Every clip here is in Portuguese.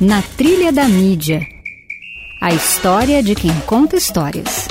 Na Trilha da Mídia. A história de quem conta histórias.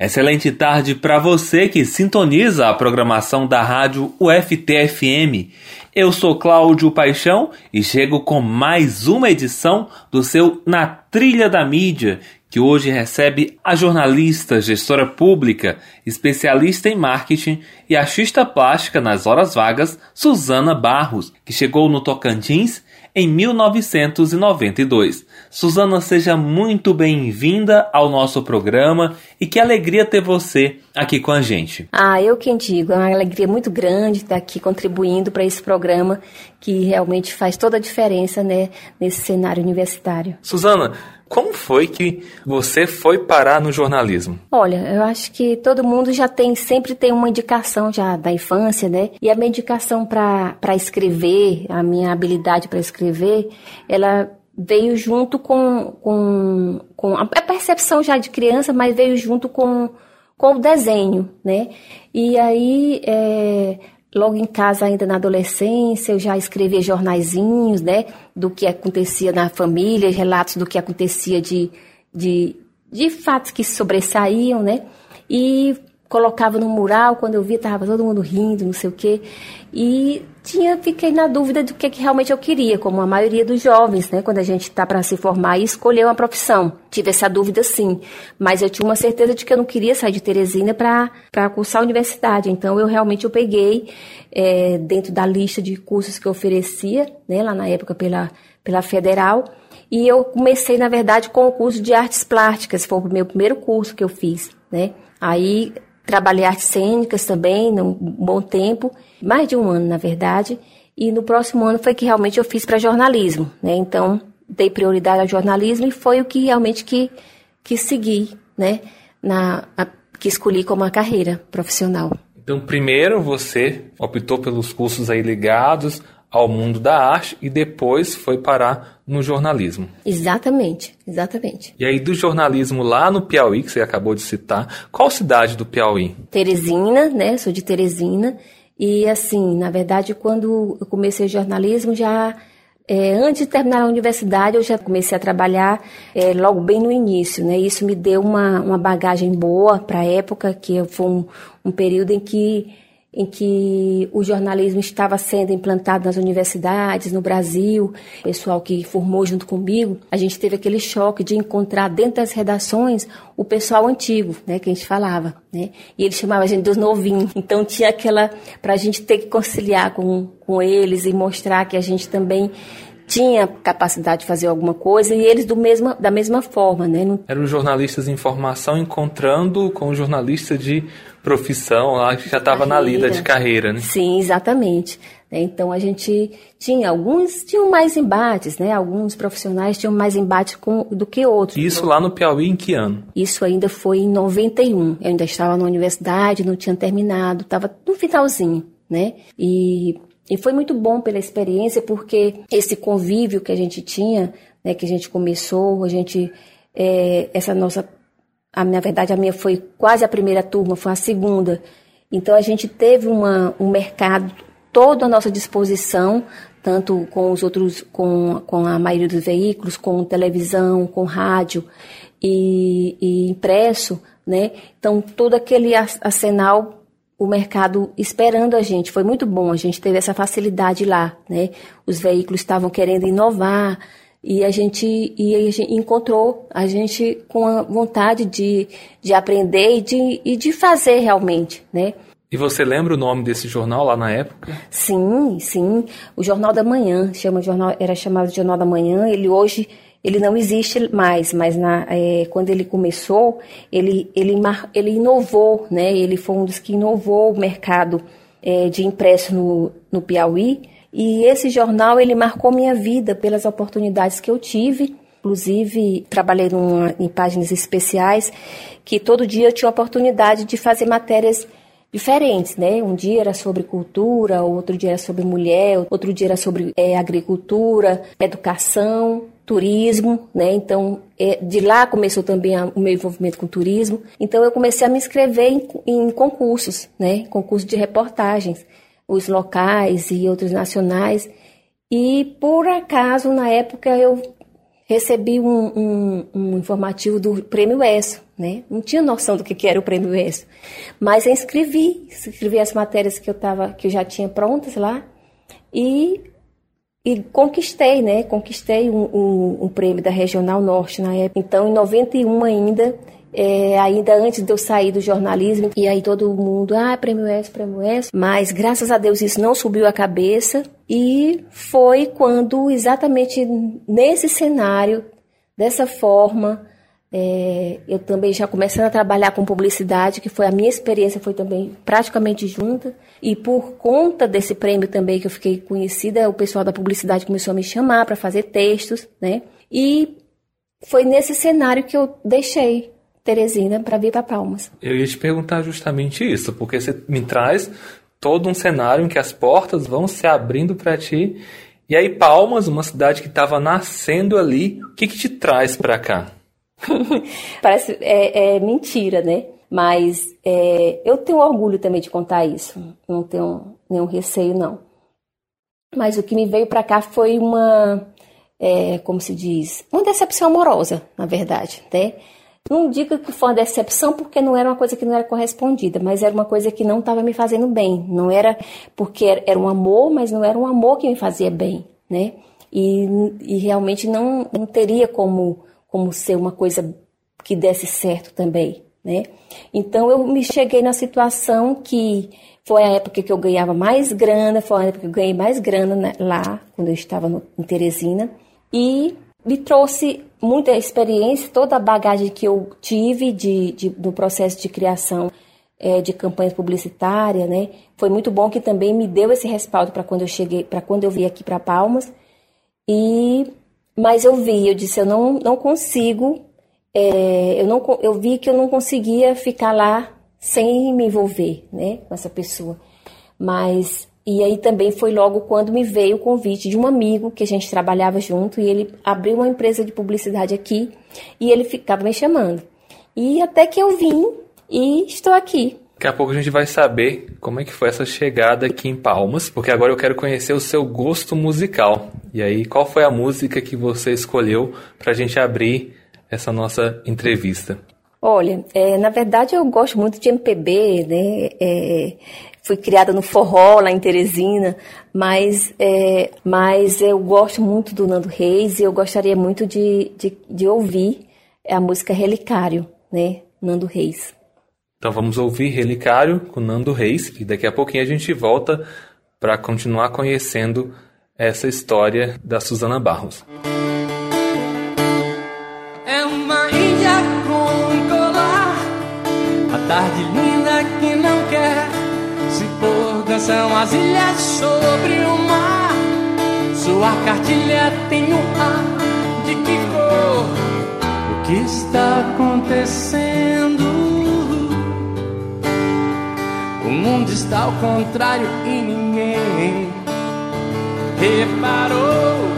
Excelente tarde para você que sintoniza a programação da rádio UFTFM. Eu sou Cláudio Paixão e chego com mais uma edição do seu Na Trilha da Mídia, que hoje recebe a jornalista, gestora pública, especialista em marketing e artista plástica nas horas vagas, Suzana Barros, que chegou no Tocantins em 1992. Suzana, seja muito bem-vinda ao nosso programa e que alegria ter você aqui com a gente. Ah, eu quem digo, é uma alegria muito grande estar aqui contribuindo para esse programa que realmente faz toda a diferença né, nesse cenário universitário. Suzana, como foi que você foi parar no jornalismo? Olha, eu acho que todo mundo já tem, sempre tem uma indicação já da infância, né? E a minha indicação para escrever, a minha habilidade para escrever, ela veio junto com, com, com a percepção já de criança, mas veio junto com, com o desenho, né? E aí, é, Logo em casa, ainda na adolescência, eu já escrevia jornaizinhos, né, do que acontecia na família, relatos do que acontecia de, de, de fatos que sobressaíam, né, e colocava no mural, quando eu vi, tava todo mundo rindo, não sei o quê, e tinha, fiquei na dúvida do que, que realmente eu queria, como a maioria dos jovens, né, quando a gente está para se formar e escolher uma profissão. Tive essa dúvida sim, mas eu tinha uma certeza de que eu não queria sair de Teresina para cursar a universidade, então eu realmente eu peguei é, dentro da lista de cursos que eu oferecia, né, lá na época pela, pela Federal, e eu comecei, na verdade, com o curso de artes plásticas, foi o meu primeiro curso que eu fiz, né, aí Trabalhei artes cênicas também, um bom tempo, mais de um ano, na verdade. E no próximo ano foi que realmente eu fiz para jornalismo, né? Então, dei prioridade ao jornalismo e foi o que realmente que, que segui, né? Na, a, que escolhi como uma carreira profissional. Então, primeiro você optou pelos cursos aí ligados ao mundo da arte e depois foi parar no jornalismo. Exatamente, exatamente. E aí do jornalismo lá no Piauí, que você acabou de citar, qual cidade do Piauí? Teresina, né? Sou de Teresina. E assim, na verdade, quando eu comecei jornalismo, já é, antes de terminar a universidade, eu já comecei a trabalhar é, logo bem no início, né? Isso me deu uma, uma bagagem boa para a época, que foi um, um período em que em que o jornalismo estava sendo implantado nas universidades, no Brasil, pessoal que formou junto comigo, a gente teve aquele choque de encontrar dentro das redações o pessoal antigo, né, que a gente falava, né, e ele chamava a gente dos novinhos, então tinha aquela, para a gente ter que conciliar com, com eles e mostrar que a gente também tinha capacidade de fazer alguma coisa e eles do mesma, da mesma forma, né? Eram jornalistas em formação encontrando com o jornalista de profissão lá que já estava na lida de carreira, né? Sim, exatamente. Então a gente tinha alguns tinham mais embates, né? Alguns profissionais tinham mais embate com, do que outros. Isso lá no Piauí em que ano? Isso ainda foi em 91. Eu ainda estava na universidade, não tinha terminado, estava no finalzinho, né? E e foi muito bom pela experiência, porque esse convívio que a gente tinha, né, que a gente começou, a gente, é, essa nossa, a, na verdade a minha foi quase a primeira turma, foi a segunda. Então a gente teve uma, um mercado todo à nossa disposição, tanto com os outros, com, com a maioria dos veículos, com televisão, com rádio e, e impresso, né? Então todo aquele arsenal o mercado esperando a gente. Foi muito bom, a gente teve essa facilidade lá, né? Os veículos estavam querendo inovar e a gente, e a gente encontrou a gente com a vontade de, de aprender e de, e de fazer realmente, né? E você lembra o nome desse jornal lá na época? Sim, sim. O Jornal da Manhã, chama jornal, era chamado de Jornal da Manhã. Ele hoje ele não existe mais, mas na, é, quando ele começou, ele, ele, ele inovou, né? Ele foi um dos que inovou o mercado é, de impresso no, no Piauí. E esse jornal, ele marcou minha vida pelas oportunidades que eu tive. Inclusive, trabalhei numa, em páginas especiais, que todo dia eu tinha a oportunidade de fazer matérias diferentes, né? Um dia era sobre cultura, outro dia era sobre mulher, outro dia era sobre é, agricultura, educação turismo, né? Então, é, de lá começou também a, o meu envolvimento com turismo. Então, eu comecei a me inscrever em, em concursos, né? Concursos de reportagens, os locais e outros nacionais. E por acaso, na época, eu recebi um, um, um informativo do Prêmio ESSO, né? Não tinha noção do que, era o Prêmio ESSO. Mas eu inscrevi, inscrevi as matérias que eu, tava, que eu já tinha prontas lá e, e conquistei, né? Conquistei um, um prêmio da Regional Norte na época. Então, em 91 ainda, é, ainda antes de eu sair do jornalismo, e aí todo mundo, ah, prêmio S, prêmio S, mas graças a Deus isso não subiu a cabeça, e foi quando, exatamente nesse cenário, dessa forma, é, eu também já começando a trabalhar com publicidade, que foi a minha experiência, foi também praticamente junta. E por conta desse prêmio também que eu fiquei conhecida, o pessoal da publicidade começou a me chamar para fazer textos, né? E foi nesse cenário que eu deixei Teresina para vir para Palmas. Eu ia te perguntar justamente isso, porque você me traz todo um cenário em que as portas vão se abrindo para ti. E aí Palmas, uma cidade que estava nascendo ali, o que, que te traz para cá? Parece é, é, mentira, né? Mas é, eu tenho orgulho também de contar isso. Não tenho nenhum receio, não. Mas o que me veio para cá foi uma, é, como se diz, uma decepção amorosa, na verdade, né? Não digo que foi uma decepção porque não era uma coisa que não era correspondida, mas era uma coisa que não estava me fazendo bem. Não era porque era um amor, mas não era um amor que me fazia bem, né? E, e realmente não, não teria como, como ser uma coisa que desse certo também, né? Então eu me cheguei na situação que foi a época que eu ganhava mais grana, foi a época que eu ganhei mais grana né, lá, quando eu estava no, em Teresina, e me trouxe muita experiência, toda a bagagem que eu tive de, de do processo de criação é, de campanhas publicitárias, né? Foi muito bom que também me deu esse respaldo para quando eu cheguei, para quando eu vim aqui para Palmas. E mas eu vi, eu disse, eu não, não consigo, é, eu não, eu vi que eu não conseguia ficar lá sem me envolver, né, com essa pessoa. Mas e aí também foi logo quando me veio o convite de um amigo que a gente trabalhava junto e ele abriu uma empresa de publicidade aqui e ele ficava me chamando. E até que eu vim e estou aqui. Daqui a pouco a gente vai saber como é que foi essa chegada aqui em Palmas, porque agora eu quero conhecer o seu gosto musical. E aí, qual foi a música que você escolheu para a gente abrir essa nossa entrevista? Olha, é, na verdade eu gosto muito de MPB, né? É, fui criada no forró lá em Teresina, mas, é, mas eu gosto muito do Nando Reis e eu gostaria muito de, de, de ouvir a música Relicário, né? Nando Reis. Então vamos ouvir Relicário com Nando Reis e daqui a pouquinho a gente volta para continuar conhecendo essa história da Suzana Barros. É uma índia com colar, a tarde linda Dançam as ilhas sobre o mar, sua cartilha tem um ar de que cor? O que está acontecendo? O mundo está ao contrário e ninguém reparou.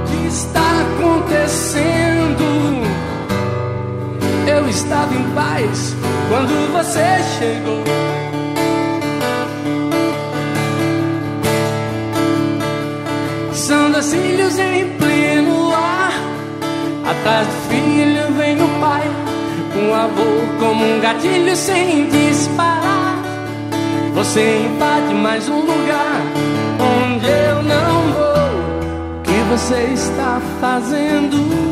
O que está acontecendo? Eu estava em paz quando você chegou. São das filhos em pleno ar, atrás do filho vem o pai um avô como um gatilho sem disparar. Você invade mais um lugar onde eu não vou. O que você está fazendo?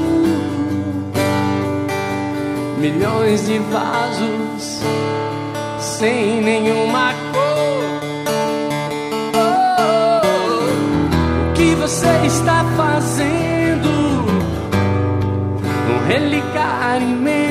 Milhões de vasos sem nenhuma cor. Oh, o que você está fazendo? Um relicário imenso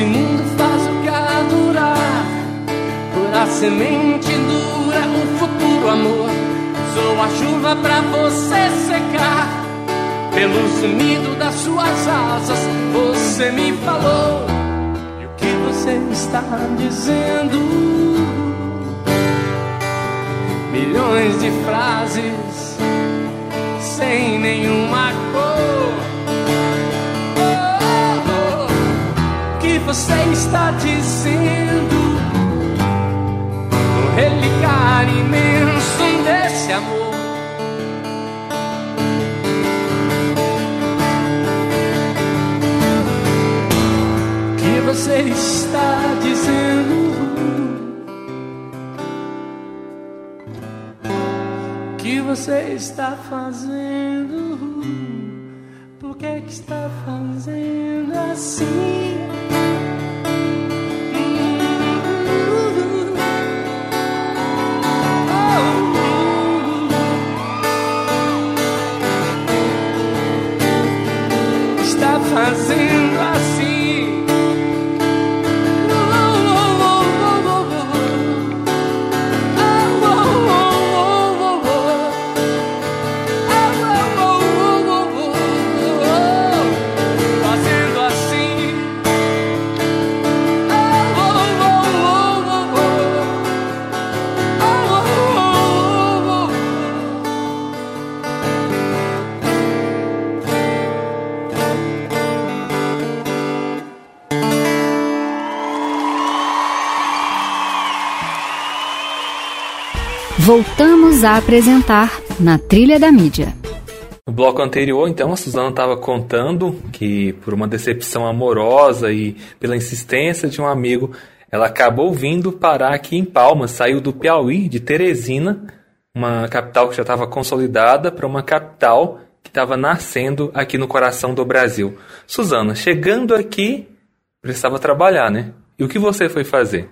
Que nesse mundo faz o que durar. Por a semente dura o futuro amor. Sou a chuva pra você secar. Pelo sumido das suas asas, você me falou. E o que você está dizendo? Milhões de frases sem nenhuma você está dizendo? O relicário imenso desse amor. que você está dizendo? Que você está fazendo? Por que, que está fazendo assim? Está fazendo Voltamos a apresentar Na Trilha da Mídia. No bloco anterior, então, a Suzana estava contando que, por uma decepção amorosa e pela insistência de um amigo, ela acabou vindo parar aqui em Palmas, saiu do Piauí, de Teresina, uma capital que já estava consolidada, para uma capital que estava nascendo aqui no coração do Brasil. Suzana, chegando aqui, precisava trabalhar, né? E o que você foi fazer?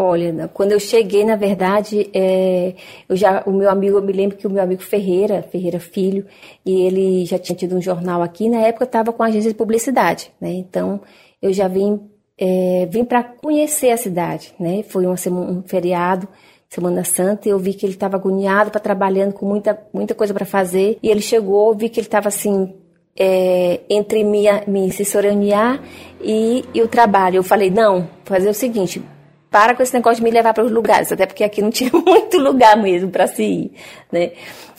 Olha, quando eu cheguei, na verdade, é, eu já, o meu amigo, eu me lembro que o meu amigo Ferreira, Ferreira Filho, e ele já tinha tido um jornal aqui, na época estava com a agência de publicidade, né? Então, eu já vim, é, vim para conhecer a cidade, né? Foi uma semana, um feriado, Semana Santa, e eu vi que ele estava agoniado para trabalhando com muita, muita coisa para fazer, e ele chegou, eu vi que ele estava assim, é, entre me, me assessorar e, e o trabalho. Eu falei, não, fazer o seguinte, para com esse negócio de me levar para os lugares, até porque aqui não tinha muito lugar mesmo para se ir, né?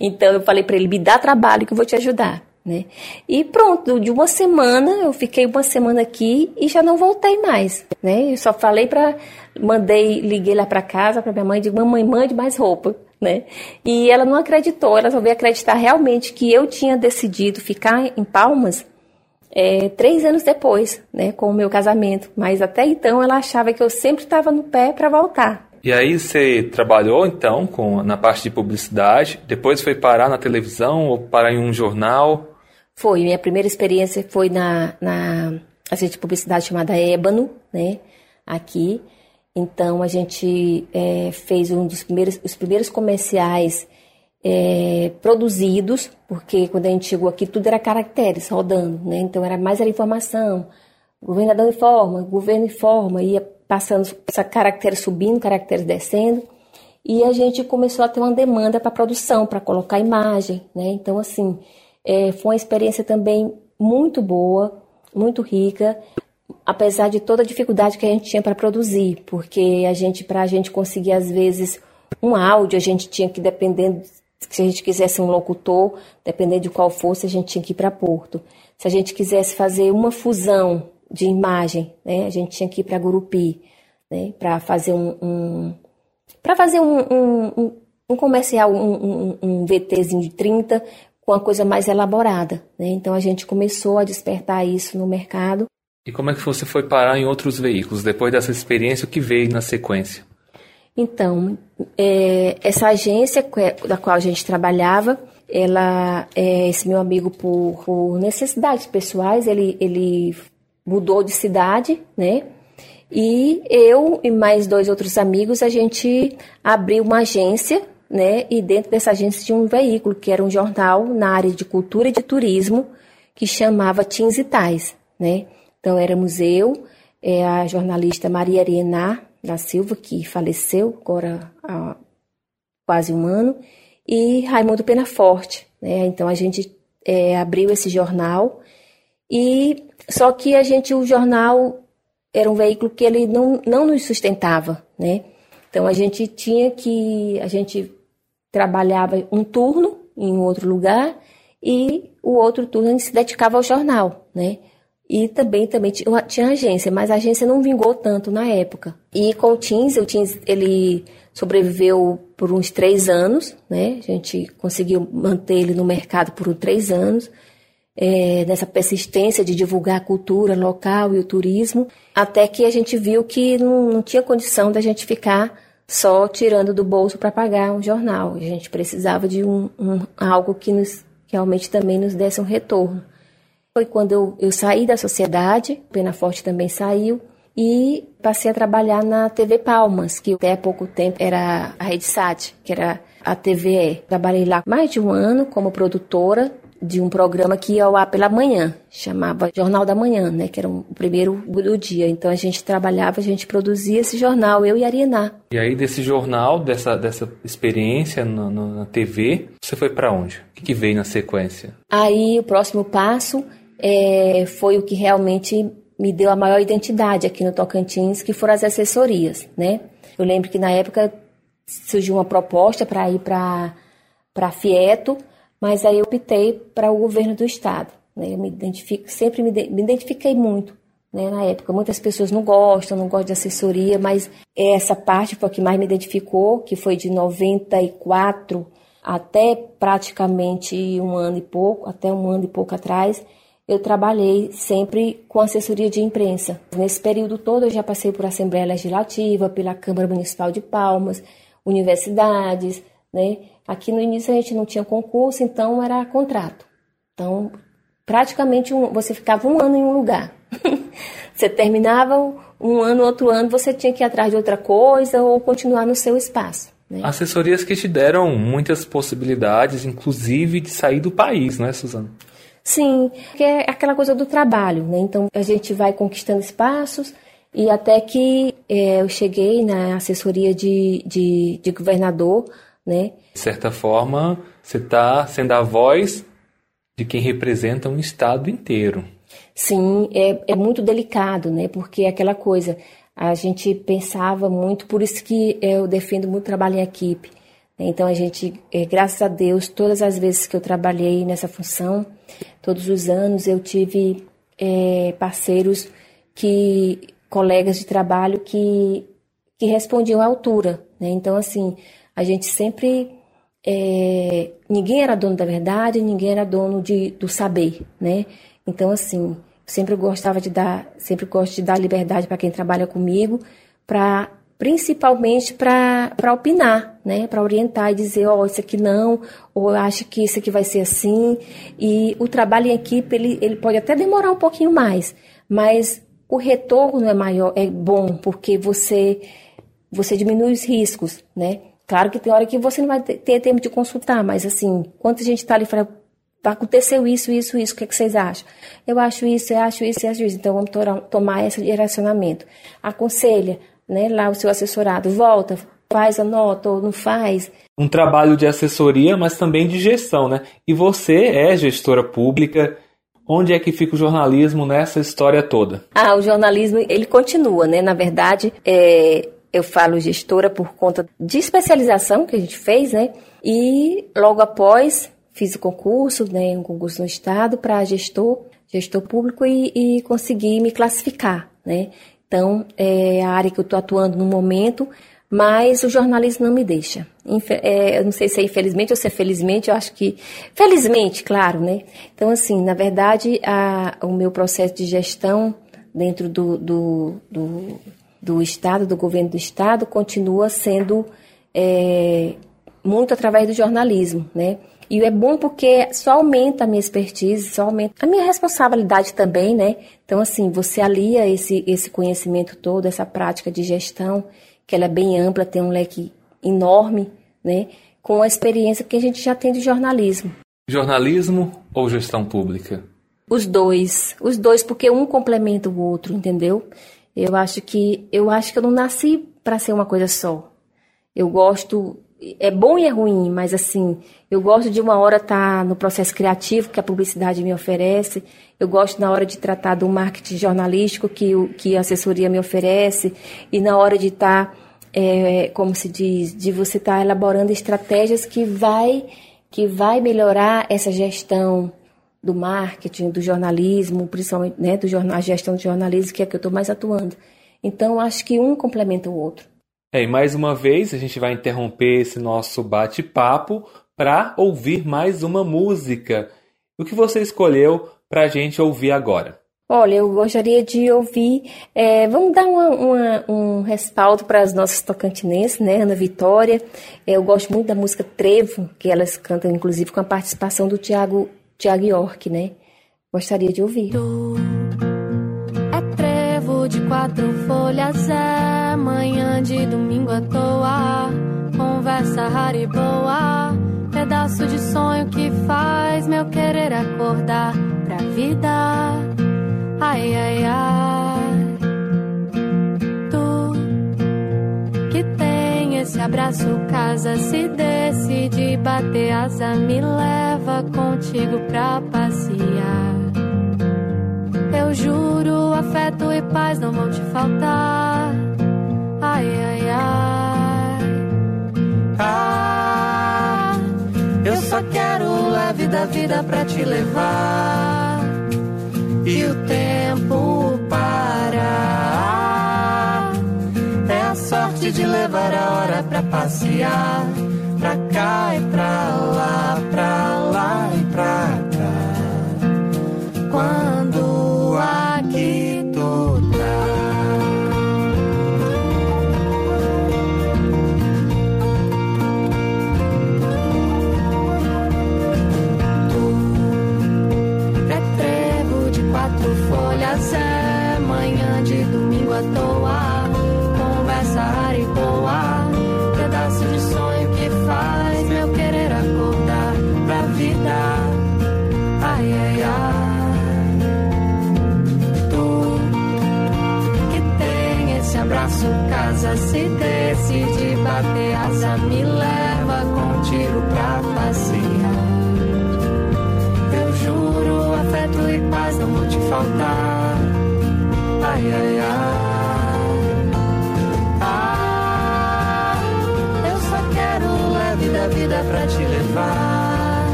Então eu falei para ele, me dá trabalho que eu vou te ajudar, né? E pronto, de uma semana, eu fiquei uma semana aqui e já não voltei mais, né? Eu só falei para, mandei, liguei lá para casa para minha mãe, digo, mamãe, mande mais roupa, né? E ela não acreditou, ela só veio acreditar realmente que eu tinha decidido ficar em Palmas é, três anos depois, né, com o meu casamento. Mas até então ela achava que eu sempre estava no pé para voltar. E aí você trabalhou então com na parte de publicidade, depois foi parar na televisão ou parar em um jornal? Foi, minha primeira experiência foi na, na agência de publicidade chamada Ébano, né, aqui. Então a gente é, fez um dos primeiros, os primeiros comerciais é, produzidos, porque quando a gente chegou aqui tudo era caracteres rodando, né? Então era mais era informação. Governador informa, governo informa, ia passando caracteres subindo, caracteres descendo. E a gente começou a ter uma demanda para produção, para colocar imagem, né? Então, assim, é, foi uma experiência também muito boa, muito rica, apesar de toda a dificuldade que a gente tinha para produzir, porque a gente, para a gente conseguir, às vezes, um áudio, a gente tinha que, dependendo se a gente quisesse um locutor, dependendo de qual fosse, a gente tinha que ir para Porto. Se a gente quisesse fazer uma fusão de imagem, né, a gente tinha que ir para Gurupi, né, para fazer um, um para fazer um, um, um comercial, um, VTzinho de 30 com uma coisa mais elaborada. Né? Então a gente começou a despertar isso no mercado. E como é que você foi parar em outros veículos depois dessa experiência? O que veio na sequência? Então, é, essa agência é, da qual a gente trabalhava, ela, é, esse meu amigo, por, por, necessidades pessoais, ele, ele mudou de cidade, né? E eu e mais dois outros amigos, a gente abriu uma agência, né? E dentro dessa agência tinha um veículo, que era um jornal na área de cultura e de turismo, que chamava Teens e Tais, né? Então éramos eu, é, a jornalista Maria Arena da Silva, que faleceu agora há quase um ano, e Raimundo Penaforte. Né? Então a gente é, abriu esse jornal e só que a gente o jornal era um veículo que ele não, não nos sustentava, né? Então a gente tinha que a gente trabalhava um turno em outro lugar e o outro turno a gente se dedicava ao jornal, né? E também, também tinha agência, mas a agência não vingou tanto na época. E com o Teams, o Teams, ele sobreviveu por uns três anos, né? A gente conseguiu manter ele no mercado por três anos, é, nessa persistência de divulgar a cultura local e o turismo, até que a gente viu que não, não tinha condição da gente ficar só tirando do bolso para pagar um jornal. A gente precisava de um, um, algo que nos, realmente também nos desse um retorno. Foi quando eu, eu saí da sociedade, Pena Forte também saiu, e passei a trabalhar na TV Palmas, que até há pouco tempo era a Rede Sat, que era a TVE. Trabalhei lá mais de um ano como produtora de um programa que ia ao ar pela manhã, chamava Jornal da Manhã, né, que era o primeiro do dia. Então a gente trabalhava, a gente produzia esse jornal, eu e a Ariená. E aí desse jornal, dessa, dessa experiência no, no, na TV, você foi para onde? O que, que veio na sequência? Aí o próximo passo é, foi o que realmente me deu a maior identidade aqui no Tocantins, que foram as assessorias, né? Eu lembro que na época surgiu uma proposta para ir para para Fieto, mas aí eu optei para o governo do estado. Né? Eu me identifico, sempre me, me identifiquei muito né, na época. Muitas pessoas não gostam, não gostam de assessoria, mas essa parte foi a que mais me identificou, que foi de 94 até praticamente um ano e pouco, até um ano e pouco atrás, eu trabalhei sempre com assessoria de imprensa. Nesse período todo eu já passei por Assembleia Legislativa, pela Câmara Municipal de Palmas, universidades, né? Aqui no início a gente não tinha concurso, então era contrato. Então, praticamente um, você ficava um ano em um lugar. você terminava um ano, outro ano, você tinha que ir atrás de outra coisa ou continuar no seu espaço. Né? Assessorias que te deram muitas possibilidades, inclusive de sair do país, né, Suzana? Sim, que é aquela coisa do trabalho, né? Então a gente vai conquistando espaços e até que é, eu cheguei na assessoria de, de, de governador, né? De certa forma, você está sendo a voz de quem representa um estado inteiro. Sim, é, é muito delicado, né? Porque é aquela coisa, a gente pensava muito, por isso que eu defendo muito trabalho em equipe. Então a gente, é, graças a Deus, todas as vezes que eu trabalhei nessa função, todos os anos eu tive é, parceiros que, colegas de trabalho que, que respondiam à altura. Né? Então assim, a gente sempre é, ninguém era dono da verdade, ninguém era dono de, do saber, né? Então assim, sempre gostava de dar, sempre gosto de dar liberdade para quem trabalha comigo, para principalmente para opinar, né? Para orientar e dizer, ó, oh, isso aqui não, ou acho que isso aqui vai ser assim. E o trabalho em equipe, ele, ele pode até demorar um pouquinho mais, mas o retorno é maior, é bom, porque você você diminui os riscos, né? Claro que tem hora que você não vai ter tempo de consultar, mas assim, quando a gente está ali e fala, aconteceu isso, isso, isso, o que, é que, vocês acham? Eu acho isso, eu acho isso, eu acho isso. Então vamos tomar esse direcionamento. Aconselha, né, lá o seu assessorado, volta, faz a nota ou não faz. Um trabalho de assessoria, mas também de gestão, né? E você é gestora pública. Onde é que fica o jornalismo nessa história toda? Ah, o jornalismo, ele continua, né? Na verdade, é, eu falo gestora por conta de especialização que a gente fez, né? E logo após fiz o concurso, né? Um concurso no estado para gestor, gestor público e, e consegui me classificar, né? Então, é a área que eu estou atuando no momento, mas o jornalismo não me deixa. É, eu não sei se é infelizmente ou se é felizmente, eu acho que. Felizmente, claro, né? Então, assim, na verdade, a, o meu processo de gestão dentro do, do, do, do Estado, do governo do Estado, continua sendo é, muito através do jornalismo, né? E é bom porque só aumenta a minha expertise, só aumenta a minha responsabilidade também, né? Então, assim, você alia esse, esse conhecimento todo, essa prática de gestão, que ela é bem ampla, tem um leque enorme, né? Com a experiência que a gente já tem de jornalismo. Jornalismo ou gestão pública? Os dois, os dois, porque um complementa o outro, entendeu? Eu acho que eu acho que eu não nasci para ser uma coisa só. Eu gosto é bom e é ruim, mas assim, eu gosto de uma hora estar tá no processo criativo que a publicidade me oferece, eu gosto na hora de tratar do marketing jornalístico que, o, que a assessoria me oferece, e na hora de estar, tá, é, como se diz, de você estar tá elaborando estratégias que vai, que vai melhorar essa gestão do marketing, do jornalismo, principalmente né, do jornal, a gestão do jornalismo, que é que eu estou mais atuando. Então, acho que um complementa o outro. É, e mais uma vez a gente vai interromper esse nosso bate-papo para ouvir mais uma música. O que você escolheu para a gente ouvir agora? Olha, eu gostaria de ouvir. É, vamos dar uma, uma, um respaldo para as nossas tocantinenses, né? Ana Vitória. Eu gosto muito da música Trevo, que elas cantam, inclusive, com a participação do Tiago Tiago York, né? Gostaria de ouvir. De quatro folhas, é manhã de domingo à toa. Conversa rara e boa, pedaço de sonho que faz meu querer acordar pra vida. Ai, ai, ai. Tu que tem esse abraço, casa, se decide bater asa, me leva contigo pra passear. Eu juro, afeto e paz não vão te faltar. Ai, ai, ai. Ah, eu só quero leve da vida pra te levar. E o tempo parar. É a sorte de levar a hora pra passear. Pra cá e pra lá, pra lá e pra cá. Quando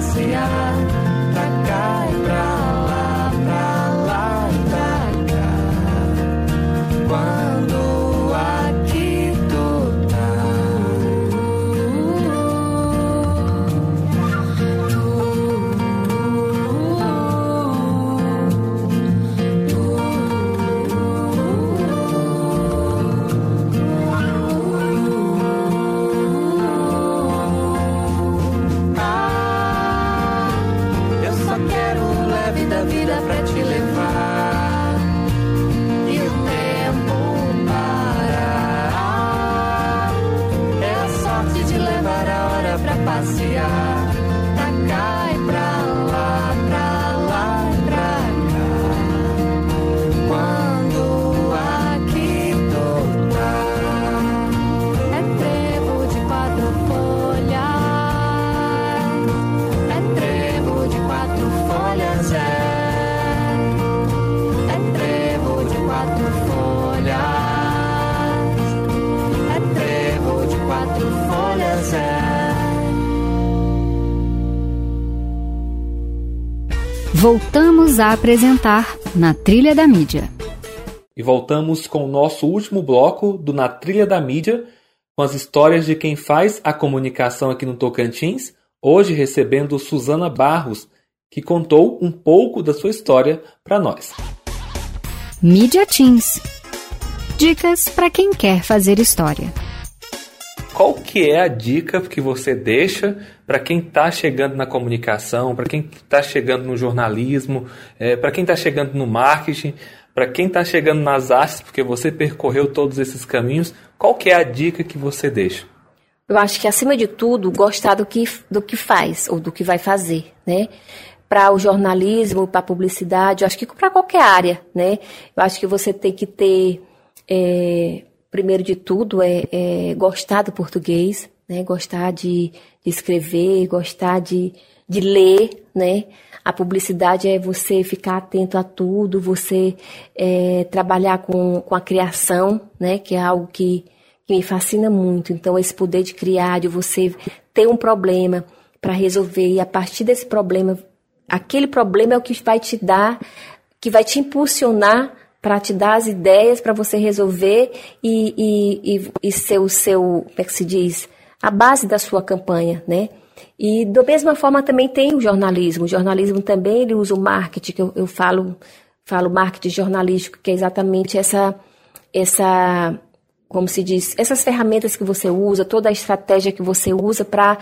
hora pra passear. Voltamos a apresentar Na Trilha da Mídia. E voltamos com o nosso último bloco do Na Trilha da Mídia, com as histórias de quem faz a comunicação aqui no Tocantins, hoje recebendo Suzana Barros, que contou um pouco da sua história para nós. Mídia Teams. Dicas para quem quer fazer história. Qual que é a dica que você deixa para quem está chegando na comunicação, para quem está chegando no jornalismo, é, para quem está chegando no marketing, para quem está chegando nas artes, porque você percorreu todos esses caminhos, qual que é a dica que você deixa? Eu acho que acima de tudo gostar do que do que faz ou do que vai fazer, né? Para o jornalismo, para a publicidade, eu acho que para qualquer área, né? Eu acho que você tem que ter é, primeiro de tudo é, é, gostar do português, né? Gostar de, de escrever, gostar de, de ler, né? A publicidade é você ficar atento a tudo, você é, trabalhar com, com a criação, né? Que é algo que, que me fascina muito. Então, esse poder de criar, de você ter um problema para resolver e a partir desse problema, aquele problema é o que vai te dar, que vai te impulsionar para te dar as ideias para você resolver e, e, e, e ser o seu, como é que se diz, a base da sua campanha, né? E da mesma forma também tem o jornalismo. O jornalismo também ele usa o marketing, que eu, eu falo, falo marketing jornalístico, que é exatamente essa, essa, como se diz, essas ferramentas que você usa, toda a estratégia que você usa para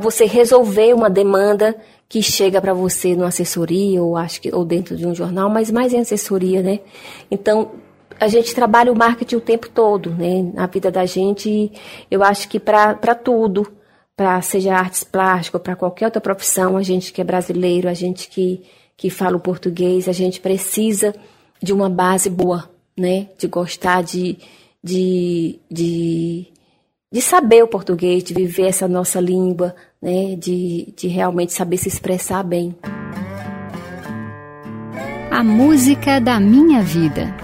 você resolver uma demanda que chega para você numa assessoria ou acho que ou dentro de um jornal, mas mais em assessoria, né? Então a gente trabalha o marketing o tempo todo, né? Na vida da gente, eu acho que para tudo, para seja artes plásticas, para qualquer outra profissão, a gente que é brasileiro, a gente que, que fala o português, a gente precisa de uma base boa, né? De gostar de, de, de, de saber o português, de viver essa nossa língua, né? De, de realmente saber se expressar bem. A música da minha vida.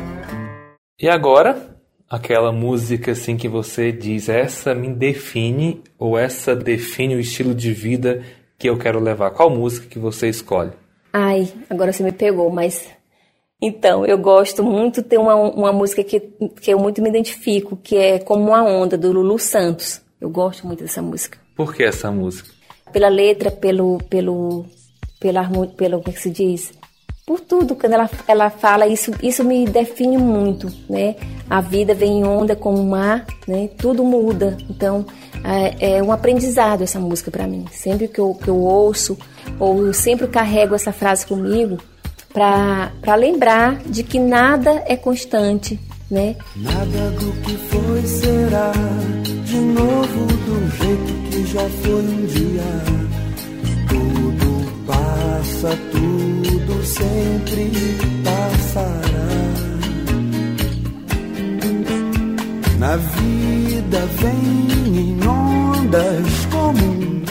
E agora, aquela música assim que você diz, essa me define ou essa define o estilo de vida que eu quero levar. Qual música que você escolhe? Ai, agora você me pegou, mas então, eu gosto muito, tem uma, uma música que, que eu muito me identifico, que é Como uma Onda, do Lulu Santos. Eu gosto muito dessa música. Por que essa música? Pela letra, pelo, pelo, pela, pelo, como é que se diz? por tudo. Quando ela, ela fala, isso, isso me define muito, né? A vida vem em onda como o mar, né? Tudo muda. Então, é, é um aprendizado essa música para mim. Sempre que eu, que eu ouço, ou eu sempre carrego essa frase comigo, para lembrar de que nada é constante, né? Nada do que foi será de novo do jeito que já foi um dia. Tudo passa, tudo sempre passará. Na vida vem em ondas como um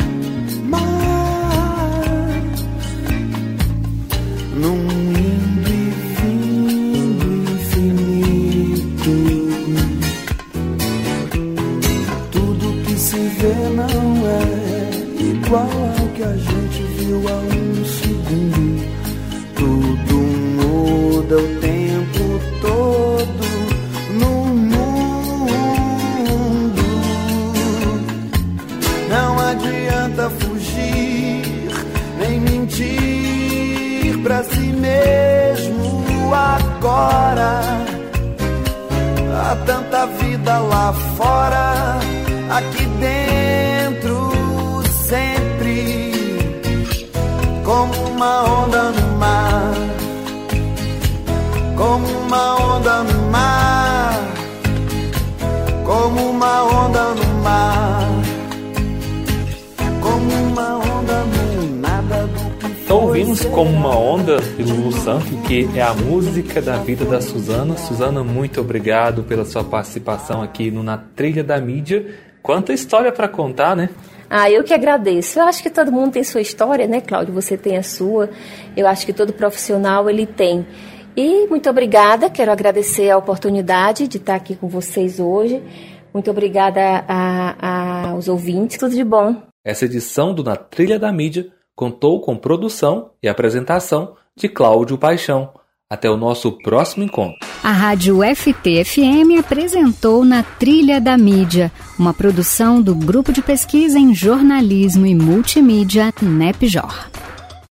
igual ao que a gente viu há um segundo muda o tempo todo no mundo. Não adianta fugir, nem mentir pra si mesmo agora. Há tanta vida lá fora, como uma onda no mar como uma onda no mar, como uma onda no mar, como uma onda no nada do Então ouvimos como uma onda de Lulu Santos, que é a música da vida da Suzana. Suzana, muito obrigado pela sua participação aqui no Na Trilha da Mídia. Quanta história para contar, né? Ah, eu que agradeço. Eu acho que todo mundo tem sua história, né, Cláudio? Você tem a sua. Eu acho que todo profissional ele tem. E muito obrigada, quero agradecer a oportunidade de estar aqui com vocês hoje. Muito obrigada a, a, aos ouvintes, tudo de bom. Essa edição do Na Trilha da Mídia contou com produção e apresentação de Cláudio Paixão. Até o nosso próximo encontro. A Rádio FTFM apresentou Na Trilha da Mídia, uma produção do Grupo de Pesquisa em Jornalismo e Multimídia NEPJOR.